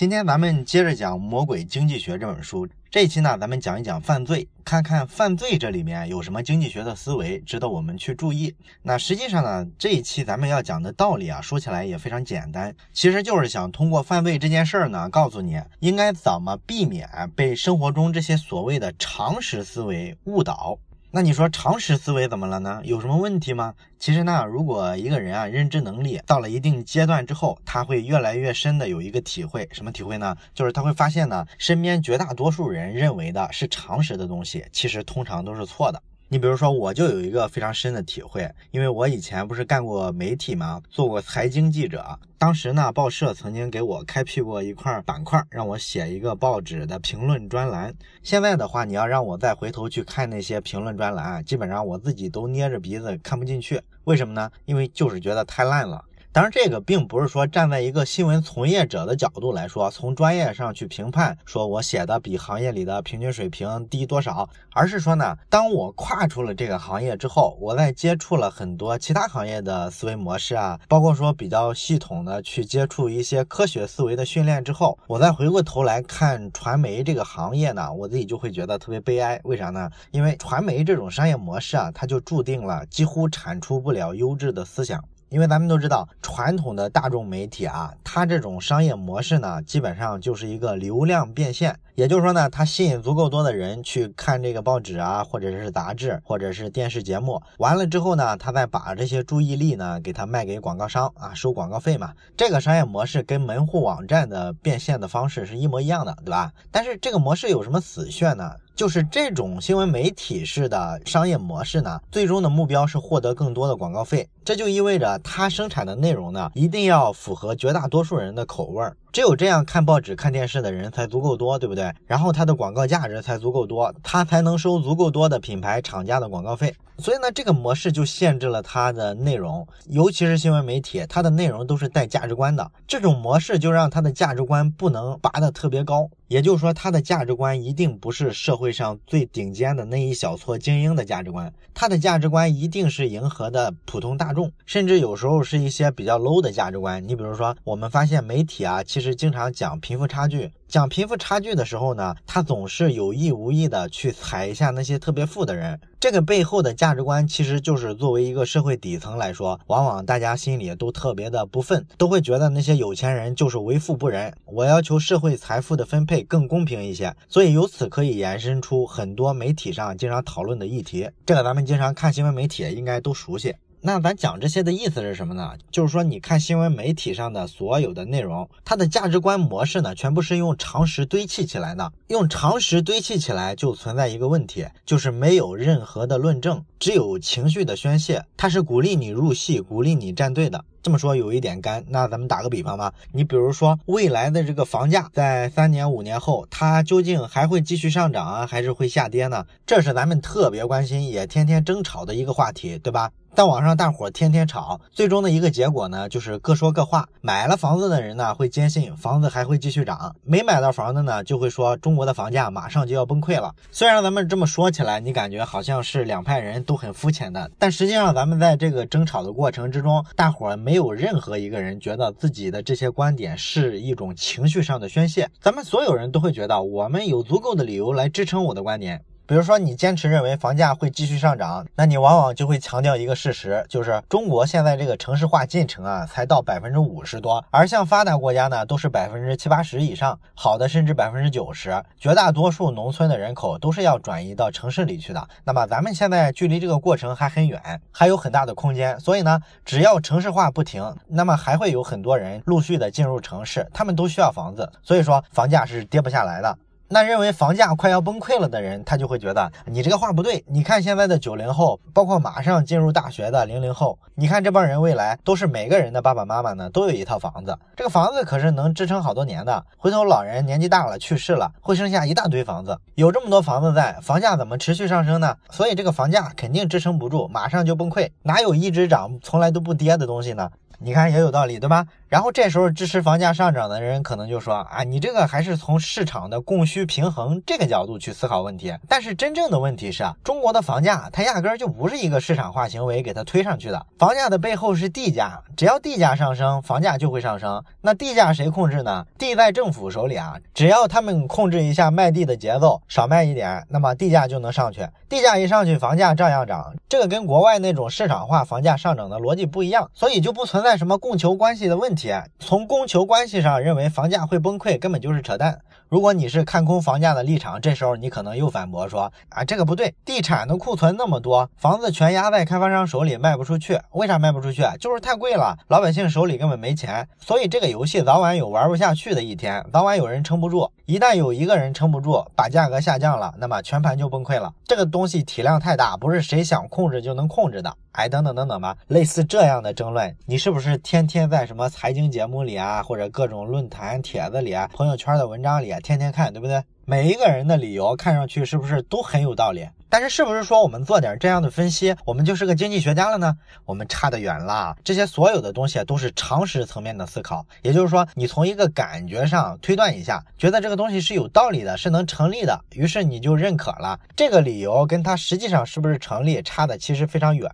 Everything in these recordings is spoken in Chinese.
今天咱们接着讲《魔鬼经济学》这本书。这一期呢，咱们讲一讲犯罪，看看犯罪这里面有什么经济学的思维值得我们去注意。那实际上呢，这一期咱们要讲的道理啊，说起来也非常简单，其实就是想通过犯罪这件事儿呢，告诉你应该怎么避免被生活中这些所谓的常识思维误导。那你说常识思维怎么了呢？有什么问题吗？其实呢，如果一个人啊认知能力到了一定阶段之后，他会越来越深的有一个体会，什么体会呢？就是他会发现呢，身边绝大多数人认为的是常识的东西，其实通常都是错的。你比如说，我就有一个非常深的体会，因为我以前不是干过媒体嘛，做过财经记者。当时呢，报社曾经给我开辟过一块板块，让我写一个报纸的评论专栏。现在的话，你要让我再回头去看那些评论专栏，基本上我自己都捏着鼻子看不进去。为什么呢？因为就是觉得太烂了。当然，这个并不是说站在一个新闻从业者的角度来说，从专业上去评判，说我写的比行业里的平均水平低多少，而是说呢，当我跨出了这个行业之后，我在接触了很多其他行业的思维模式啊，包括说比较系统的去接触一些科学思维的训练之后，我再回过头来看传媒这个行业呢，我自己就会觉得特别悲哀。为啥呢？因为传媒这种商业模式啊，它就注定了几乎产出不了优质的思想。因为咱们都知道，传统的大众媒体啊，它这种商业模式呢，基本上就是一个流量变现。也就是说呢，它吸引足够多的人去看这个报纸啊，或者是杂志，或者是电视节目。完了之后呢，他再把这些注意力呢，给它卖给广告商啊，收广告费嘛。这个商业模式跟门户网站的变现的方式是一模一样的，对吧？但是这个模式有什么死穴呢？就是这种新闻媒体式的商业模式呢，最终的目标是获得更多的广告费。这就意味着它生产的内容呢，一定要符合绝大多数人的口味儿。只有这样看报纸、看电视的人才足够多，对不对？然后它的广告价值才足够多，它才能收足够多的品牌厂家的广告费。所以呢，这个模式就限制了它的内容，尤其是新闻媒体，它的内容都是带价值观的。这种模式就让它的价值观不能拔得特别高，也就是说，他的价值观一定不是社会上最顶尖的那一小撮精英的价值观，他的价值观一定是迎合的普通大众，甚至有时候是一些比较 low 的价值观。你比如说，我们发现媒体啊，其实经常讲贫富差距。讲贫富差距的时候呢，他总是有意无意的去踩一下那些特别富的人。这个背后的价值观，其实就是作为一个社会底层来说，往往大家心里都特别的不忿，都会觉得那些有钱人就是为富不仁。我要求社会财富的分配更公平一些。所以由此可以延伸出很多媒体上经常讨论的议题。这个咱们经常看新闻媒体应该都熟悉。那咱讲这些的意思是什么呢？就是说，你看新闻媒体上的所有的内容，它的价值观模式呢，全部是用常识堆砌起来的。用常识堆砌起来，就存在一个问题，就是没有任何的论证，只有情绪的宣泄。它是鼓励你入戏，鼓励你站队的。这么说有一点干。那咱们打个比方吧，你比如说未来的这个房价，在三年、五年后，它究竟还会继续上涨啊，还是会下跌呢？这是咱们特别关心，也天天争吵的一个话题，对吧？在网上，大伙天天吵，最终的一个结果呢，就是各说各话。买了房子的人呢，会坚信房子还会继续涨；没买到房子呢，就会说中国的房价马上就要崩溃了。虽然咱们这么说起来，你感觉好像是两派人都很肤浅的，但实际上，咱们在这个争吵的过程之中，大伙没有任何一个人觉得自己的这些观点是一种情绪上的宣泄。咱们所有人都会觉得，我们有足够的理由来支撑我的观点。比如说，你坚持认为房价会继续上涨，那你往往就会强调一个事实，就是中国现在这个城市化进程啊，才到百分之五十多，而像发达国家呢，都是百分之七八十以上，好的甚至百分之九十，绝大多数农村的人口都是要转移到城市里去的。那么咱们现在距离这个过程还很远，还有很大的空间。所以呢，只要城市化不停，那么还会有很多人陆续的进入城市，他们都需要房子，所以说房价是跌不下来的。那认为房价快要崩溃了的人，他就会觉得你这个话不对。你看现在的九零后，包括马上进入大学的零零后，你看这帮人未来都是每个人的爸爸妈妈呢都有一套房子，这个房子可是能支撑好多年的。回头老人年纪大了去世了，会剩下一大堆房子。有这么多房子在，房价怎么持续上升呢？所以这个房价肯定支撑不住，马上就崩溃。哪有一直涨从来都不跌的东西呢？你看也有道理，对吧？然后这时候支持房价上涨的人可能就说啊，你这个还是从市场的供需平衡这个角度去思考问题。但是真正的问题是啊，中国的房价它压根儿就不是一个市场化行为给它推上去的，房价的背后是地价，只要地价上升，房价就会上升。那地价谁控制呢？地在政府手里啊，只要他们控制一下卖地的节奏，少卖一点，那么地价就能上去。地价一上去，房价照样涨。这个跟国外那种市场化房价上涨的逻辑不一样，所以就不存在在什么供求关系的问题啊。从供求关系上认为房价会崩溃，根本就是扯淡。如果你是看空房价的立场，这时候你可能又反驳说啊，这个不对，地产的库存那么多，房子全压在开发商手里卖不出去，为啥卖不出去？就是太贵了，老百姓手里根本没钱，所以这个游戏早晚有玩不下去的一天，早晚有人撑不住。一旦有一个人撑不住，把价格下降了，那么全盘就崩溃了。这个东西体量太大，不是谁想控制就能控制的。哎，等等等等吧，类似这样的争论，你是不是天天在什么财经节目里啊，或者各种论坛帖子里啊，朋友圈的文章里啊，天天看，对不对？每一个人的理由看上去是不是都很有道理？但是是不是说我们做点这样的分析，我们就是个经济学家了呢？我们差得远了。这些所有的东西都是常识层面的思考，也就是说，你从一个感觉上推断一下，觉得这个东西是有道理的，是能成立的，于是你就认可了。这个理由跟它实际上是不是成立，差的其实非常远。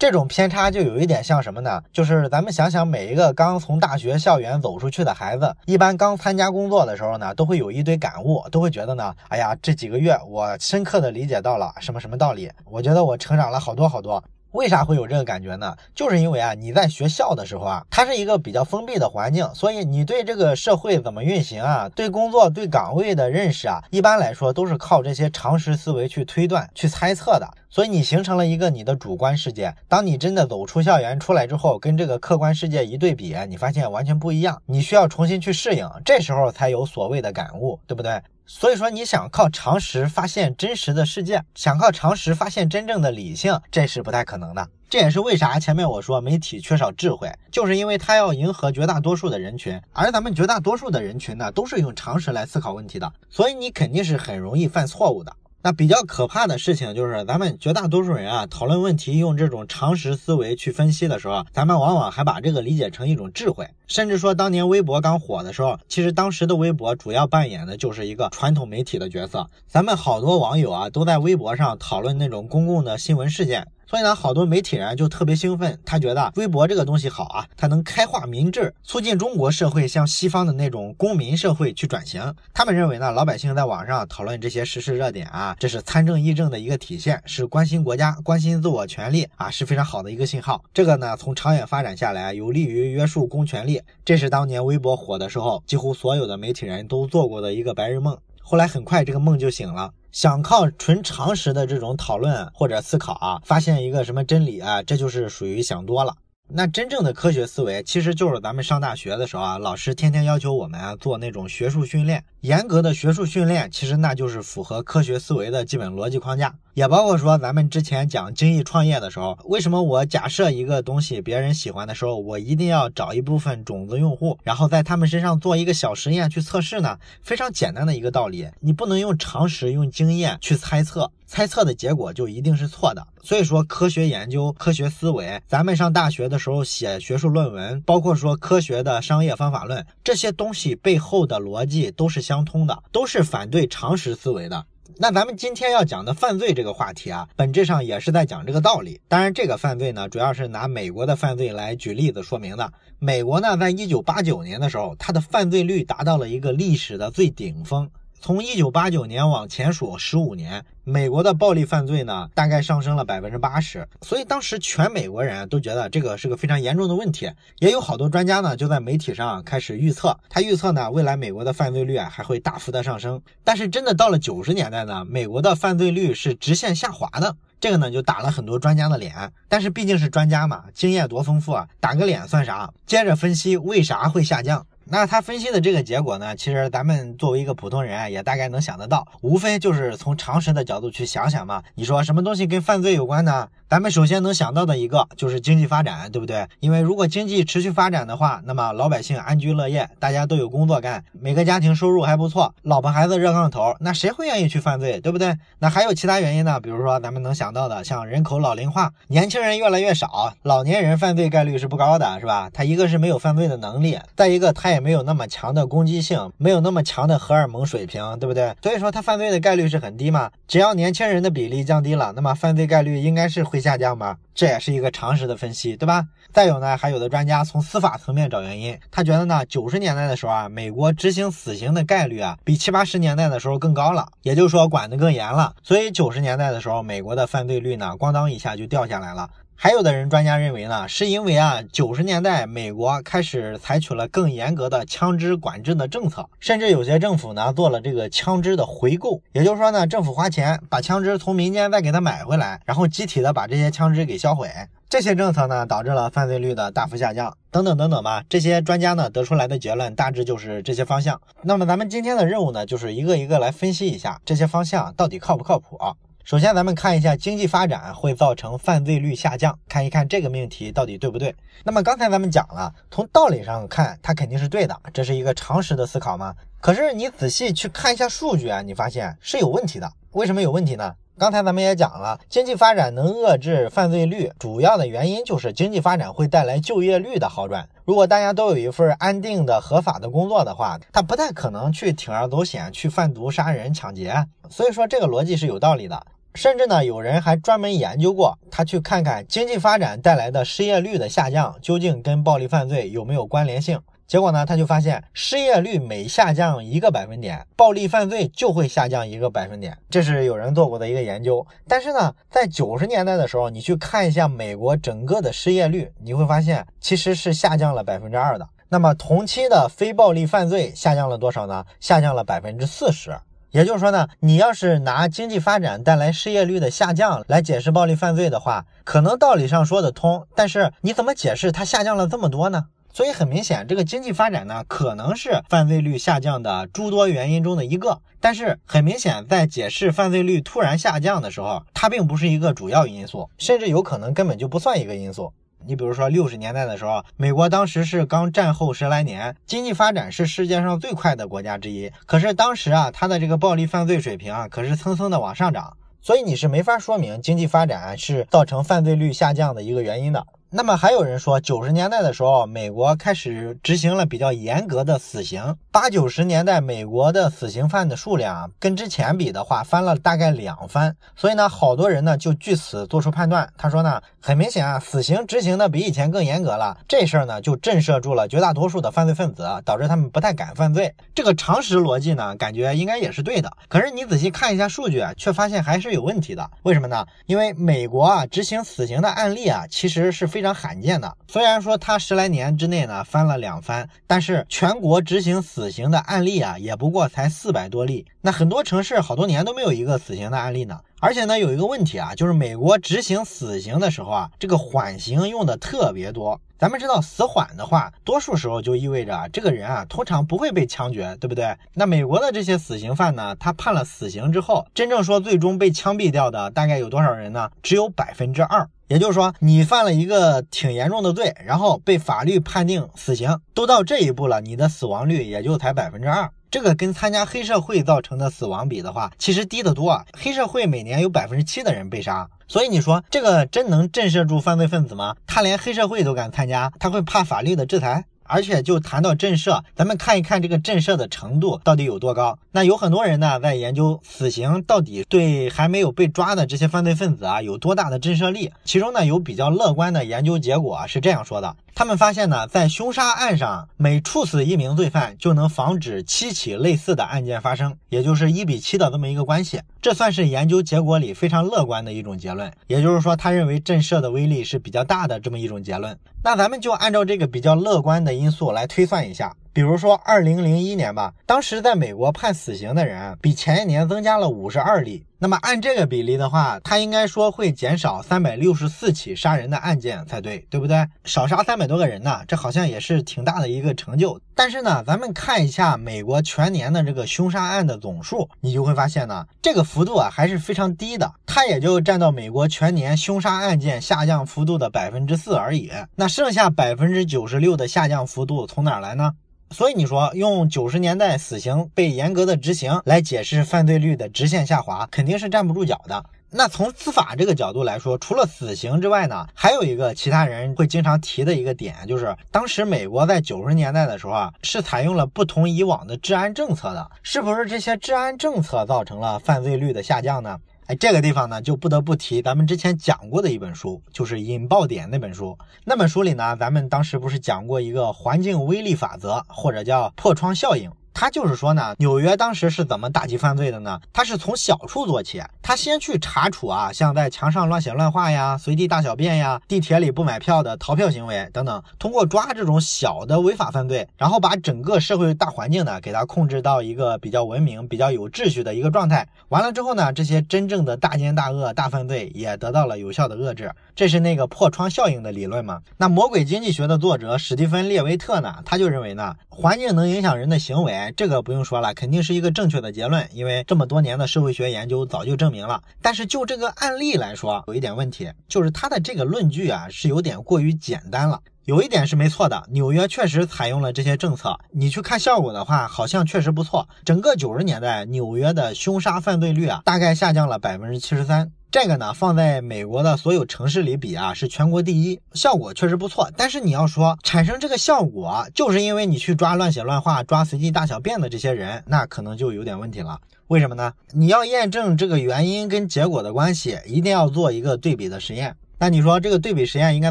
这种偏差就有一点像什么呢？就是咱们想想，每一个刚从大学校园走出去的孩子，一般刚参加工作的时候呢，都会有一堆感悟，都会觉得呢，哎呀，这几个月我深刻的理解到了什么什么道理，我觉得我成长了好多好多。为啥会有这个感觉呢？就是因为啊，你在学校的时候啊，它是一个比较封闭的环境，所以你对这个社会怎么运行啊，对工作、对岗位的认识啊，一般来说都是靠这些常识思维去推断、去猜测的。所以你形成了一个你的主观世界。当你真的走出校园出来之后，跟这个客观世界一对比，你发现完全不一样，你需要重新去适应，这时候才有所谓的感悟，对不对？所以说，你想靠常识发现真实的世界，想靠常识发现真正的理性，这是不太可能的。这也是为啥前面我说媒体缺少智慧，就是因为它要迎合绝大多数的人群，而咱们绝大多数的人群呢，都是用常识来思考问题的，所以你肯定是很容易犯错误的。那比较可怕的事情就是，咱们绝大多数人啊，讨论问题用这种常识思维去分析的时候，咱们往往还把这个理解成一种智慧，甚至说当年微博刚火的时候，其实当时的微博主要扮演的就是一个传统媒体的角色，咱们好多网友啊都在微博上讨论那种公共的新闻事件。所以呢，好多媒体人就特别兴奋，他觉得微博这个东西好啊，它能开化民智，促进中国社会向西方的那种公民社会去转型。他们认为呢，老百姓在网上讨论这些时事热点啊，这是参政议政的一个体现，是关心国家、关心自我权利啊，是非常好的一个信号。这个呢，从长远发展下来，有利于约束公权力。这是当年微博火的时候，几乎所有的媒体人都做过的一个白日梦。后来很快这个梦就醒了。想靠纯常识的这种讨论或者思考啊，发现一个什么真理啊，这就是属于想多了。那真正的科学思维，其实就是咱们上大学的时候啊，老师天天要求我们啊做那种学术训练。严格的学术训练，其实那就是符合科学思维的基本逻辑框架。也包括说，咱们之前讲精益创业的时候，为什么我假设一个东西别人喜欢的时候，我一定要找一部分种子用户，然后在他们身上做一个小实验去测试呢？非常简单的一个道理，你不能用常识、用经验去猜测，猜测的结果就一定是错的。所以说，科学研究、科学思维，咱们上大学的时候写学术论文，包括说科学的商业方法论，这些东西背后的逻辑都是相通的，都是反对常识思维的。那咱们今天要讲的犯罪这个话题啊，本质上也是在讲这个道理。当然，这个犯罪呢，主要是拿美国的犯罪来举例子说明的。美国呢，在一九八九年的时候，它的犯罪率达到了一个历史的最顶峰。从一九八九年往前数十五年，美国的暴力犯罪呢，大概上升了百分之八十。所以当时全美国人都觉得这个是个非常严重的问题。也有好多专家呢，就在媒体上开始预测，他预测呢，未来美国的犯罪率啊还会大幅的上升。但是真的到了九十年代呢，美国的犯罪率是直线下滑的。这个呢，就打了很多专家的脸。但是毕竟是专家嘛，经验多丰富啊，打个脸算啥？接着分析为啥会下降。那他分析的这个结果呢，其实咱们作为一个普通人啊，也大概能想得到，无非就是从常识的角度去想想嘛。你说什么东西跟犯罪有关呢？咱们首先能想到的一个就是经济发展，对不对？因为如果经济持续发展的话，那么老百姓安居乐业，大家都有工作干，每个家庭收入还不错，老婆孩子热炕头，那谁会愿意去犯罪，对不对？那还有其他原因呢？比如说咱们能想到的，像人口老龄化，年轻人越来越少，老年人犯罪概率是不高的，是吧？他一个是没有犯罪的能力，再一个他也没有那么强的攻击性，没有那么强的荷尔蒙水平，对不对？所以说他犯罪的概率是很低嘛。只要年轻人的比例降低了，那么犯罪概率应该是会。下降吗？这也是一个常识的分析，对吧？再有呢，还有的专家从司法层面找原因，他觉得呢，九十年代的时候啊，美国执行死刑的概率啊，比七八十年代的时候更高了，也就是说管得更严了，所以九十年代的时候，美国的犯罪率呢，咣当一下就掉下来了。还有的人专家认为呢，是因为啊，九十年代美国开始采取了更严格的枪支管制的政策，甚至有些政府呢做了这个枪支的回购，也就是说呢，政府花钱把枪支从民间再给他买回来，然后集体的把这些枪支给销毁。这些政策呢导致了犯罪率的大幅下降，等等等等吧。这些专家呢得出来的结论大致就是这些方向。那么咱们今天的任务呢，就是一个一个来分析一下这些方向到底靠不靠谱。首先，咱们看一下经济发展会造成犯罪率下降，看一看这个命题到底对不对。那么刚才咱们讲了，从道理上看，它肯定是对的，这是一个常识的思考吗。可是你仔细去看一下数据啊，你发现是有问题的。为什么有问题呢？刚才咱们也讲了，经济发展能遏制犯罪率，主要的原因就是经济发展会带来就业率的好转。如果大家都有一份安定的合法的工作的话，他不太可能去铤而走险去贩毒、杀人、抢劫。所以说这个逻辑是有道理的。甚至呢，有人还专门研究过，他去看看经济发展带来的失业率的下降究竟跟暴力犯罪有没有关联性。结果呢，他就发现失业率每下降一个百分点，暴力犯罪就会下降一个百分点，这是有人做过的一个研究。但是呢，在九十年代的时候，你去看一下美国整个的失业率，你会发现其实是下降了百分之二的。那么同期的非暴力犯罪下降了多少呢？下降了百分之四十。也就是说呢，你要是拿经济发展带来失业率的下降来解释暴力犯罪的话，可能道理上说得通，但是你怎么解释它下降了这么多呢？所以很明显，这个经济发展呢，可能是犯罪率下降的诸多原因中的一个。但是很明显，在解释犯罪率突然下降的时候，它并不是一个主要因素，甚至有可能根本就不算一个因素。你比如说六十年代的时候，美国当时是刚战后十来年，经济发展是世界上最快的国家之一。可是当时啊，它的这个暴力犯罪水平啊，可是蹭蹭的往上涨。所以你是没法说明经济发展是造成犯罪率下降的一个原因的。那么还有人说，九十年代的时候，美国开始执行了比较严格的死刑。八九十年代，美国的死刑犯的数量跟之前比的话，翻了大概两番。所以呢，好多人呢就据此做出判断。他说呢，很明显啊，死刑执行的比以前更严格了。这事儿呢，就震慑住了绝大多数的犯罪分子，导致他们不太敢犯罪。这个常识逻辑呢，感觉应该也是对的。可是你仔细看一下数据啊，却发现还是有问题的。为什么呢？因为美国啊，执行死刑的案例啊，其实是非。非常罕见的，虽然说它十来年之内呢翻了两番，但是全国执行死刑的案例啊也不过才四百多例。那很多城市好多年都没有一个死刑的案例呢。而且呢有一个问题啊，就是美国执行死刑的时候啊，这个缓刑用的特别多。咱们知道死缓的话，多数时候就意味着这个人啊通常不会被枪决，对不对？那美国的这些死刑犯呢，他判了死刑之后，真正说最终被枪毙掉的大概有多少人呢？只有百分之二。也就是说，你犯了一个挺严重的罪，然后被法律判定死刑，都到这一步了，你的死亡率也就才百分之二。这个跟参加黑社会造成的死亡比的话，其实低得多啊。黑社会每年有百分之七的人被杀，所以你说这个真能震慑住犯罪分子吗？他连黑社会都敢参加，他会怕法律的制裁？而且就谈到震慑，咱们看一看这个震慑的程度到底有多高。那有很多人呢在研究死刑到底对还没有被抓的这些犯罪分子啊有多大的震慑力。其中呢有比较乐观的研究结果啊是这样说的。他们发现呢，在凶杀案上，每处死一名罪犯，就能防止七起类似的案件发生，也就是一比七的这么一个关系。这算是研究结果里非常乐观的一种结论。也就是说，他认为震慑的威力是比较大的这么一种结论。那咱们就按照这个比较乐观的因素来推算一下，比如说二零零一年吧，当时在美国判死刑的人比前一年增加了五十二例。那么按这个比例的话，他应该说会减少三百六十四起杀人的案件才对，对不对？少杀三百多个人呢，这好像也是挺大的一个成就。但是呢，咱们看一下美国全年的这个凶杀案的总数，你就会发现呢，这个幅度啊还是非常低的，它也就占到美国全年凶杀案件下降幅度的百分之四而已。那剩下百分之九十六的下降幅度从哪来呢？所以你说用九十年代死刑被严格的执行来解释犯罪率的直线下滑，肯定是站不住脚的。那从司法这个角度来说，除了死刑之外呢，还有一个其他人会经常提的一个点，就是当时美国在九十年代的时候啊，是采用了不同以往的治安政策的，是不是这些治安政策造成了犯罪率的下降呢？哎，这个地方呢，就不得不提咱们之前讲过的一本书，就是《引爆点》那本书。那本书里呢，咱们当时不是讲过一个环境威力法则，或者叫破窗效应。他就是说呢，纽约当时是怎么打击犯罪的呢？他是从小处做起，他先去查处啊，像在墙上乱写乱画呀、随地大小便呀、地铁里不买票的逃票行为等等，通过抓这种小的违法犯罪，然后把整个社会大环境呢，给他控制到一个比较文明、比较有秩序的一个状态。完了之后呢，这些真正的大奸大恶、大犯罪也得到了有效的遏制。这是那个破窗效应的理论嘛？那魔鬼经济学的作者史蒂芬·列维特呢，他就认为呢，环境能影响人的行为。这个不用说了，肯定是一个正确的结论，因为这么多年的社会学研究早就证明了。但是就这个案例来说，有一点问题，就是他的这个论据啊是有点过于简单了。有一点是没错的，纽约确实采用了这些政策，你去看效果的话，好像确实不错。整个九十年代，纽约的凶杀犯罪率啊，大概下降了百分之七十三。这个呢，放在美国的所有城市里比啊，是全国第一，效果确实不错。但是你要说产生这个效果，就是因为你去抓乱写乱画、抓随地大小便的这些人，那可能就有点问题了。为什么呢？你要验证这个原因跟结果的关系，一定要做一个对比的实验。那你说这个对比实验应该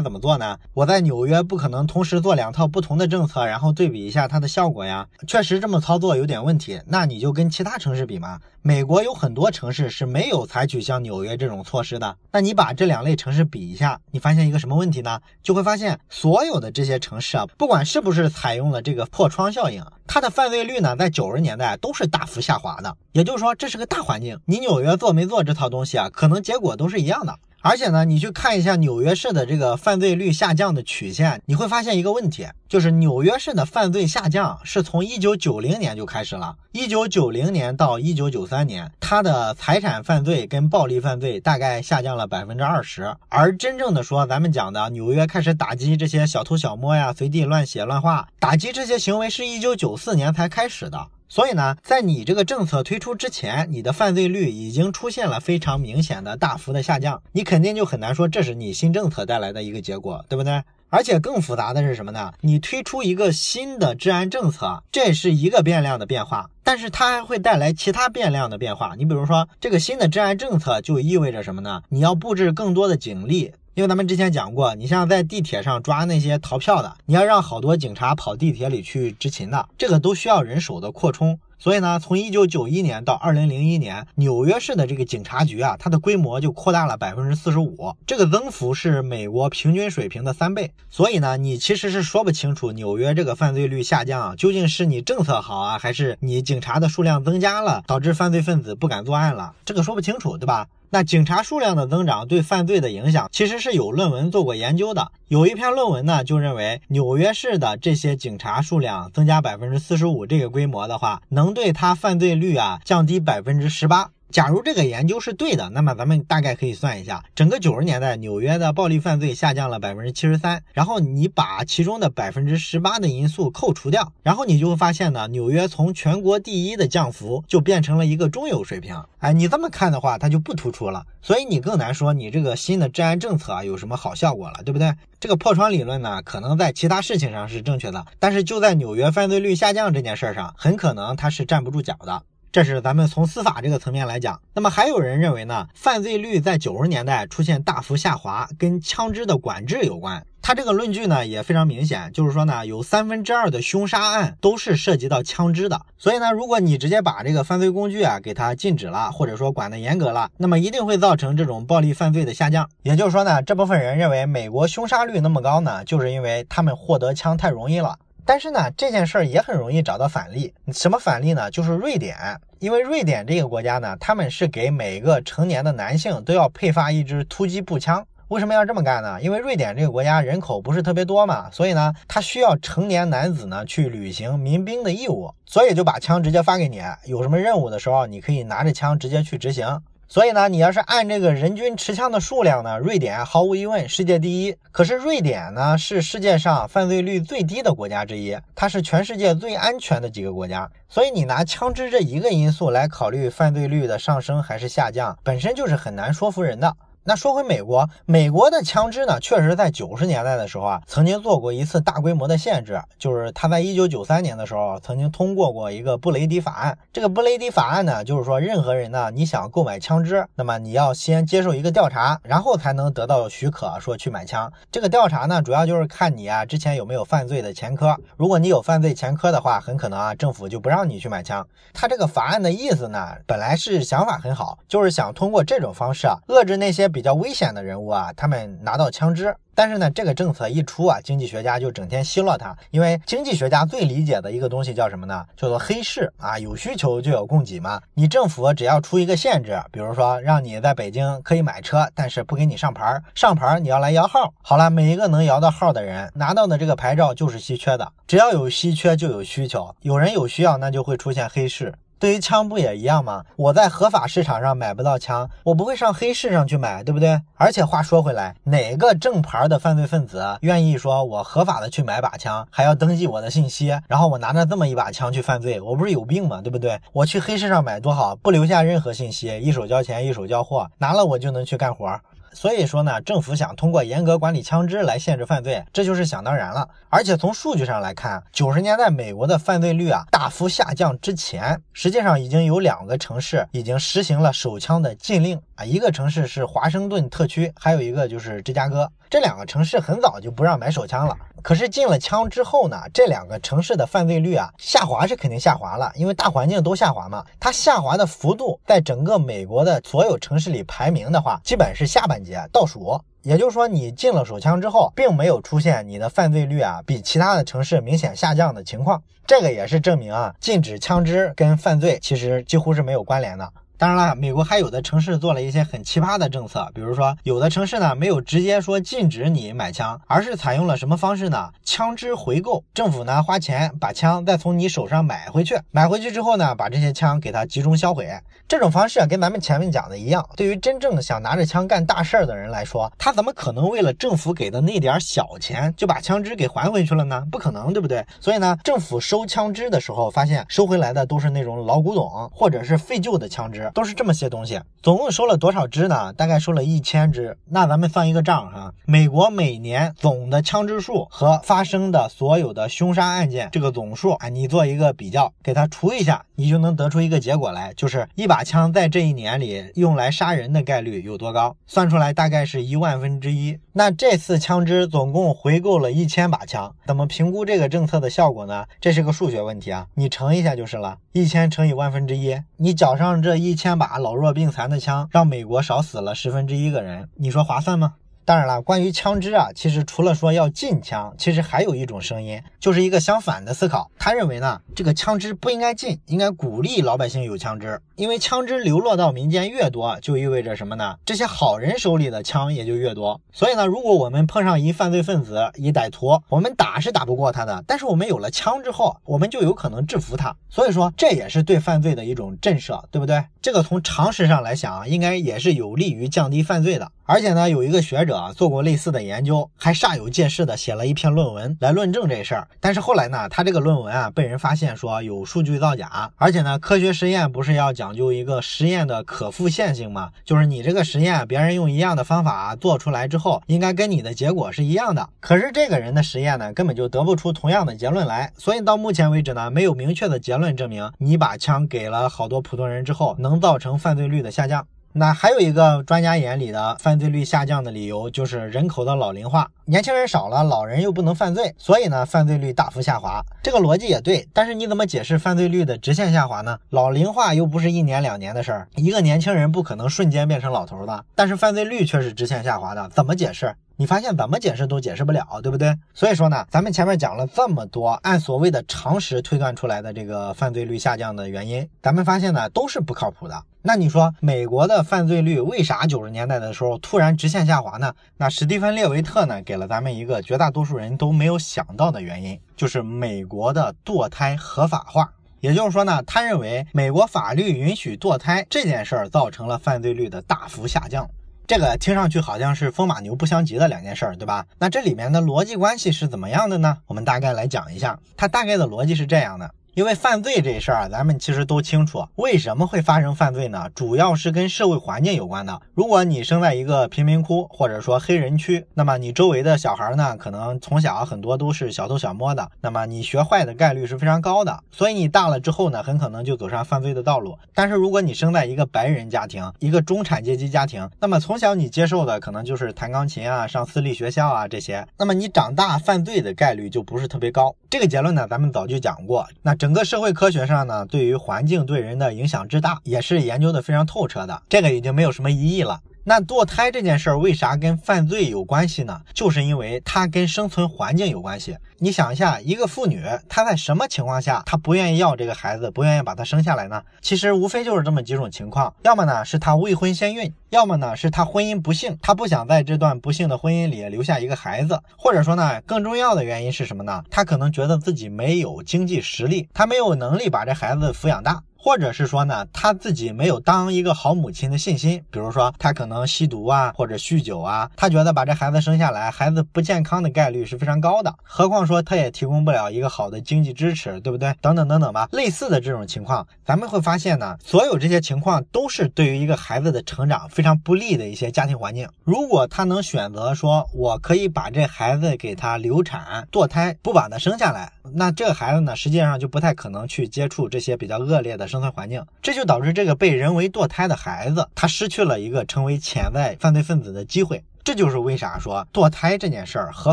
怎么做呢？我在纽约不可能同时做两套不同的政策，然后对比一下它的效果呀。确实这么操作有点问题。那你就跟其他城市比嘛。美国有很多城市是没有采取像纽约这种措施的。那你把这两类城市比一下，你发现一个什么问题呢？就会发现所有的这些城市啊，不管是不是采用了这个破窗效应，它的犯罪率呢，在九十年代都是大幅下滑的。也就是说，这是个大环境。你纽约做没做这套东西啊？可能结果都是一样的。而且呢，你去看一下纽约市的这个犯罪率下降的曲线，你会发现一个问题，就是纽约市的犯罪下降是从一九九零年就开始了，一九九零年到一九九三年，它的财产犯罪跟暴力犯罪大概下降了百分之二十，而真正的说，咱们讲的纽约开始打击这些小偷小摸呀、随地乱写乱画，打击这些行为是一九九四年才开始的。所以呢，在你这个政策推出之前，你的犯罪率已经出现了非常明显的大幅的下降，你肯定就很难说这是你新政策带来的一个结果，对不对？而且更复杂的是什么呢？你推出一个新的治安政策，这是一个变量的变化，但是它还会带来其他变量的变化。你比如说，这个新的治安政策就意味着什么呢？你要布置更多的警力。因为咱们之前讲过，你像在地铁上抓那些逃票的，你要让好多警察跑地铁里去执勤的，这个都需要人手的扩充。所以呢，从一九九一年到二零零一年，纽约市的这个警察局啊，它的规模就扩大了百分之四十五，这个增幅是美国平均水平的三倍。所以呢，你其实是说不清楚纽约这个犯罪率下降究竟是你政策好啊，还是你警察的数量增加了导致犯罪分子不敢作案了，这个说不清楚，对吧？那警察数量的增长对犯罪的影响，其实是有论文做过研究的。有一篇论文呢，就认为纽约市的这些警察数量增加百分之四十五这个规模的话，能对他犯罪率啊降低百分之十八。假如这个研究是对的，那么咱们大概可以算一下，整个九十年代纽约的暴力犯罪下降了百分之七十三，然后你把其中的百分之十八的因素扣除掉，然后你就会发现呢，纽约从全国第一的降幅就变成了一个中游水平。哎，你这么看的话，它就不突出了，所以你更难说你这个新的治安政策啊有什么好效果了，对不对？这个破窗理论呢，可能在其他事情上是正确的，但是就在纽约犯罪率下降这件事上，很可能它是站不住脚的。这是咱们从司法这个层面来讲，那么还有人认为呢，犯罪率在九十年代出现大幅下滑，跟枪支的管制有关。他这个论据呢也非常明显，就是说呢，有三分之二的凶杀案都是涉及到枪支的。所以呢，如果你直接把这个犯罪工具啊给它禁止了，或者说管得严格了，那么一定会造成这种暴力犯罪的下降。也就是说呢，这部分人认为美国凶杀率那么高呢，就是因为他们获得枪太容易了。但是呢，这件事儿也很容易找到反例。什么反例呢？就是瑞典，因为瑞典这个国家呢，他们是给每个成年的男性都要配发一支突击步枪。为什么要这么干呢？因为瑞典这个国家人口不是特别多嘛，所以呢，他需要成年男子呢去履行民兵的义务，所以就把枪直接发给你，有什么任务的时候，你可以拿着枪直接去执行。所以呢，你要是按这个人均持枪的数量呢，瑞典毫无疑问世界第一。可是瑞典呢是世界上犯罪率最低的国家之一，它是全世界最安全的几个国家。所以你拿枪支这一个因素来考虑犯罪率的上升还是下降，本身就是很难说服人的。那说回美国，美国的枪支呢，确实在九十年代的时候啊，曾经做过一次大规模的限制，就是他在一九九三年的时候曾经通过过一个布雷迪法案。这个布雷迪法案呢，就是说任何人呢，你想购买枪支，那么你要先接受一个调查，然后才能得到许可说去买枪。这个调查呢，主要就是看你啊之前有没有犯罪的前科。如果你有犯罪前科的话，很可能啊政府就不让你去买枪。他这个法案的意思呢，本来是想法很好，就是想通过这种方式啊，遏制那些比较危险的人物啊，他们拿到枪支。但是呢，这个政策一出啊，经济学家就整天奚落他，因为经济学家最理解的一个东西叫什么呢？叫做黑市啊，有需求就有供给嘛。你政府只要出一个限制，比如说让你在北京可以买车，但是不给你上牌，上牌你要来摇号。好了，每一个能摇到号的人拿到的这个牌照就是稀缺的，只要有稀缺就有需求，有人有需要，那就会出现黑市。对于枪不也一样吗？我在合法市场上买不到枪，我不会上黑市上去买，对不对？而且话说回来，哪个正牌的犯罪分子愿意说我合法的去买把枪，还要登记我的信息，然后我拿着这么一把枪去犯罪？我不是有病吗？对不对？我去黑市上买多好，不留下任何信息，一手交钱一手交货，拿了我就能去干活。所以说呢，政府想通过严格管理枪支来限制犯罪，这就是想当然了。而且从数据上来看，九十年代美国的犯罪率啊大幅下降之前，实际上已经有两个城市已经实行了手枪的禁令啊，一个城市是华盛顿特区，还有一个就是芝加哥。这两个城市很早就不让买手枪了。可是禁了枪之后呢，这两个城市的犯罪率啊下滑是肯定下滑了，因为大环境都下滑嘛。它下滑的幅度在整个美国的所有城市里排名的话，基本是下半倒数。也就是说，你进了手枪之后，并没有出现你的犯罪率啊比其他的城市明显下降的情况。这个也是证明啊，禁止枪支跟犯罪其实几乎是没有关联的。当然了，美国还有的城市做了一些很奇葩的政策，比如说有的城市呢没有直接说禁止你买枪，而是采用了什么方式呢？枪支回购，政府呢花钱把枪再从你手上买回去，买回去之后呢，把这些枪给它集中销毁。这种方式，跟咱们前面讲的一样，对于真正想拿着枪干大事儿的人来说，他怎么可能为了政府给的那点小钱就把枪支给还回去了呢？不可能，对不对？所以呢，政府收枪支的时候，发现收回来的都是那种老古董或者是废旧的枪支。都是这么些东西，总共收了多少支呢？大概收了一千支。那咱们算一个账哈，美国每年总的枪支数和发生的所有的凶杀案件这个总数啊，你做一个比较，给它除一下，你就能得出一个结果来，就是一把枪在这一年里用来杀人的概率有多高？算出来大概是一万分之一。那这次枪支总共回购了一千把枪，怎么评估这个政策的效果呢？这是个数学问题啊，你乘一下就是了。一千乘以万分之一，你缴上这一千把老弱病残的枪，让美国少死了十分之一个人，你说划算吗？当然了，关于枪支啊，其实除了说要禁枪，其实还有一种声音，就是一个相反的思考。他认为呢，这个枪支不应该禁，应该鼓励老百姓有枪支，因为枪支流落到民间越多，就意味着什么呢？这些好人手里的枪也就越多。所以呢，如果我们碰上一犯罪分子、一歹徒，我们打是打不过他的，但是我们有了枪之后，我们就有可能制服他。所以说，这也是对犯罪的一种震慑，对不对？这个从常识上来讲，应该也是有利于降低犯罪的。而且呢，有一个学者啊做过类似的研究，还煞有介事的写了一篇论文来论证这事儿。但是后来呢，他这个论文啊被人发现说有数据造假，而且呢，科学实验不是要讲究一个实验的可复现性吗？就是你这个实验，别人用一样的方法做出来之后，应该跟你的结果是一样的。可是这个人的实验呢，根本就得不出同样的结论来。所以到目前为止呢，没有明确的结论证明你把枪给了好多普通人之后，能造成犯罪率的下降。那还有一个专家眼里的犯罪率下降的理由，就是人口的老龄化，年轻人少了，老人又不能犯罪，所以呢，犯罪率大幅下滑。这个逻辑也对，但是你怎么解释犯罪率的直线下滑呢？老龄化又不是一年两年的事儿，一个年轻人不可能瞬间变成老头的，但是犯罪率却是直线下滑的，怎么解释？你发现怎么解释都解释不了，对不对？所以说呢，咱们前面讲了这么多，按所谓的常识推断出来的这个犯罪率下降的原因，咱们发现呢都是不靠谱的。那你说美国的犯罪率为啥九十年代的时候突然直线下滑呢？那史蒂芬·列维特呢给了咱们一个绝大多数人都没有想到的原因，就是美国的堕胎合法化。也就是说呢，他认为美国法律允许堕胎这件事儿造成了犯罪率的大幅下降。这个听上去好像是风马牛不相及的两件事儿，对吧？那这里面的逻辑关系是怎么样的呢？我们大概来讲一下，它大概的逻辑是这样的。因为犯罪这事儿啊，咱们其实都清楚，为什么会发生犯罪呢？主要是跟社会环境有关的。如果你生在一个贫民窟或者说黑人区，那么你周围的小孩呢，可能从小很多都是小偷小摸的，那么你学坏的概率是非常高的。所以你大了之后呢，很可能就走上犯罪的道路。但是如果你生在一个白人家庭，一个中产阶级家庭，那么从小你接受的可能就是弹钢琴啊、上私立学校啊这些，那么你长大犯罪的概率就不是特别高。这个结论呢，咱们早就讲过。那整整个社会科学上呢，对于环境对人的影响之大，也是研究的非常透彻的。这个已经没有什么疑义了。那堕胎这件事儿为啥跟犯罪有关系呢？就是因为它跟生存环境有关系。你想一下，一个妇女她在什么情况下她不愿意要这个孩子，不愿意把他生下来呢？其实无非就是这么几种情况：要么呢是她未婚先孕，要么呢是她婚姻不幸，她不想在这段不幸的婚姻里留下一个孩子，或者说呢更重要的原因是什么呢？她可能觉得自己没有经济实力，她没有能力把这孩子抚养大。或者是说呢，他自己没有当一个好母亲的信心，比如说他可能吸毒啊，或者酗酒啊，他觉得把这孩子生下来，孩子不健康的概率是非常高的。何况说他也提供不了一个好的经济支持，对不对？等等等等吧，类似的这种情况，咱们会发现呢，所有这些情况都是对于一个孩子的成长非常不利的一些家庭环境。如果他能选择说，我可以把这孩子给他流产、堕胎，不把他生下来，那这个孩子呢，实际上就不太可能去接触这些比较恶劣的。生存环境，这就导致这个被人为堕胎的孩子，他失去了一个成为潜在犯罪分子的机会。这就是为啥说堕胎这件事儿合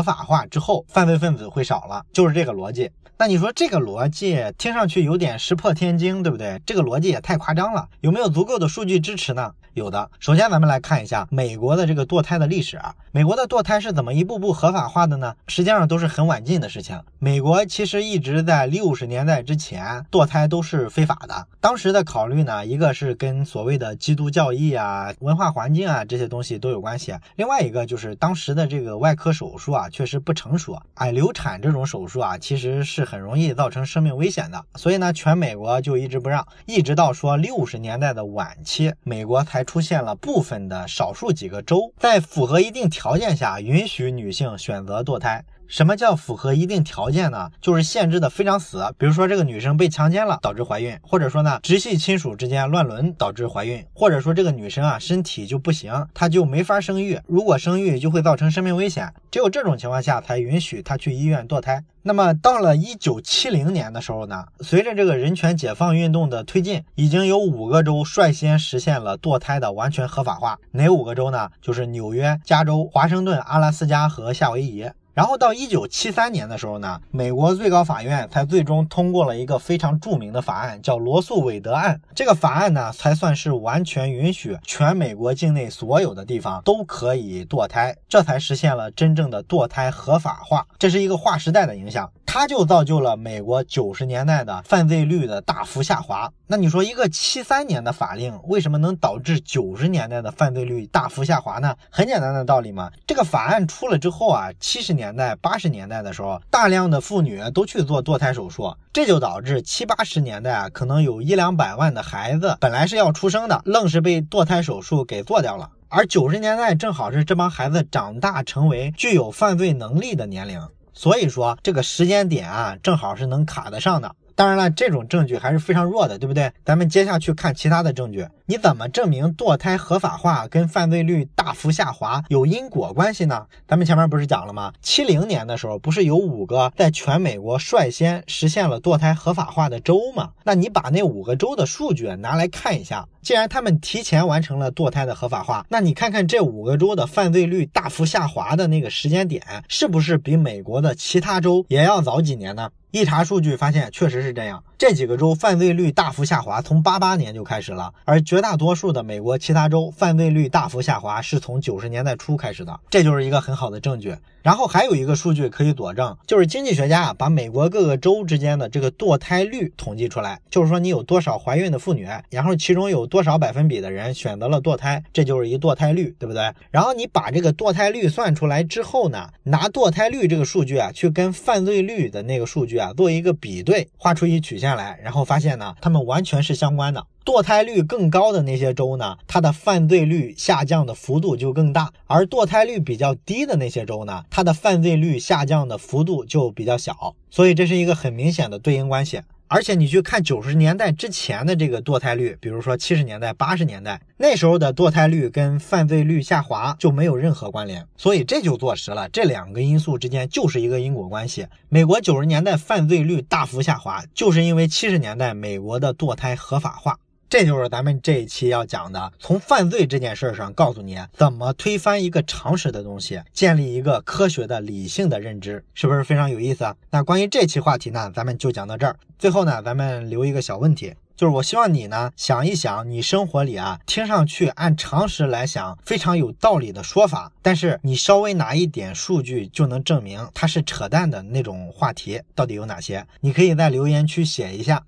法化之后，犯罪分子会少了，就是这个逻辑。那你说这个逻辑听上去有点石破天惊，对不对？这个逻辑也太夸张了，有没有足够的数据支持呢？有的。首先，咱们来看一下美国的这个堕胎的历史啊。美国的堕胎是怎么一步步合法化的呢？实际上都是很晚近的事情。美国其实一直在六十年代之前，堕胎都是非法的。当时的考虑呢，一个是跟所谓的基督教义啊、文化环境啊这些东西都有关系。另外一个就是当时的这个外科手术啊，确实不成熟。哎，流产这种手术啊，其实是很容易造成生命危险的。所以呢，全美国就一直不让，一直到说六十年代的晚期，美国才。出现了部分的少数几个州，在符合一定条件下允许女性选择堕胎。什么叫符合一定条件呢？就是限制的非常死，比如说这个女生被强奸了导致怀孕，或者说呢直系亲属之间乱伦导致怀孕，或者说这个女生啊身体就不行，她就没法生育，如果生育就会造成生命危险，只有这种情况下才允许她去医院堕胎。那么到了一九七零年的时候呢，随着这个人权解放运动的推进，已经有五个州率先实现了堕胎的完全合法化。哪五个州呢？就是纽约、加州、华盛顿、阿拉斯加和夏威夷。然后到一九七三年的时候呢，美国最高法院才最终通过了一个非常著名的法案，叫罗素韦德案。这个法案呢，才算是完全允许全美国境内所有的地方都可以堕胎，这才实现了真正的堕胎合法化。这是一个划时代的影响。它就造就了美国九十年代的犯罪率的大幅下滑。那你说一个七三年的法令为什么能导致九十年代的犯罪率大幅下滑呢？很简单的道理嘛，这个法案出了之后啊，七十年代、八十年代的时候，大量的妇女都去做堕胎手术，这就导致七八十年代啊，可能有一两百万的孩子本来是要出生的，愣是被堕胎手术给做掉了。而九十年代正好是这帮孩子长大成为具有犯罪能力的年龄。所以说这个时间点啊，正好是能卡得上的。当然了，这种证据还是非常弱的，对不对？咱们接下去看其他的证据。你怎么证明堕胎合法化跟犯罪率大幅下滑有因果关系呢？咱们前面不是讲了吗？七零年的时候，不是有五个在全美国率先实现了堕胎合法化的州吗？那你把那五个州的数据拿来看一下。既然他们提前完成了堕胎的合法化，那你看看这五个州的犯罪率大幅下滑的那个时间点，是不是比美国的其他州也要早几年呢？一查数据发现，确实是这样。这几个州犯罪率大幅下滑，从八八年就开始了，而绝大多数的美国其他州犯罪率大幅下滑是从九十年代初开始的，这就是一个很好的证据。然后还有一个数据可以佐证，就是经济学家啊把美国各个州之间的这个堕胎率统计出来，就是说你有多少怀孕的妇女，然后其中有多少百分比的人选择了堕胎，这就是一堕胎率，对不对？然后你把这个堕胎率算出来之后呢，拿堕胎率这个数据啊去跟犯罪率的那个数据啊做一个比对，画出一曲线来，然后发现呢，它们完全是相关的。堕胎率更高的那些州呢，它的犯罪率下降的幅度就更大；而堕胎率比较低的那些州呢，它的犯罪率下降的幅度就比较小。所以这是一个很明显的对应关系。而且你去看九十年代之前的这个堕胎率，比如说七十年代、八十年代那时候的堕胎率跟犯罪率下滑就没有任何关联。所以这就坐实了这两个因素之间就是一个因果关系。美国九十年代犯罪率大幅下滑，就是因为七十年代美国的堕胎合法化。这就是咱们这一期要讲的，从犯罪这件事上告诉你怎么推翻一个常识的东西，建立一个科学的、理性的认知，是不是非常有意思？那关于这期话题呢，咱们就讲到这儿。最后呢，咱们留一个小问题，就是我希望你呢想一想，你生活里啊听上去按常识来想非常有道理的说法，但是你稍微拿一点数据就能证明它是扯淡的那种话题，到底有哪些？你可以在留言区写一下。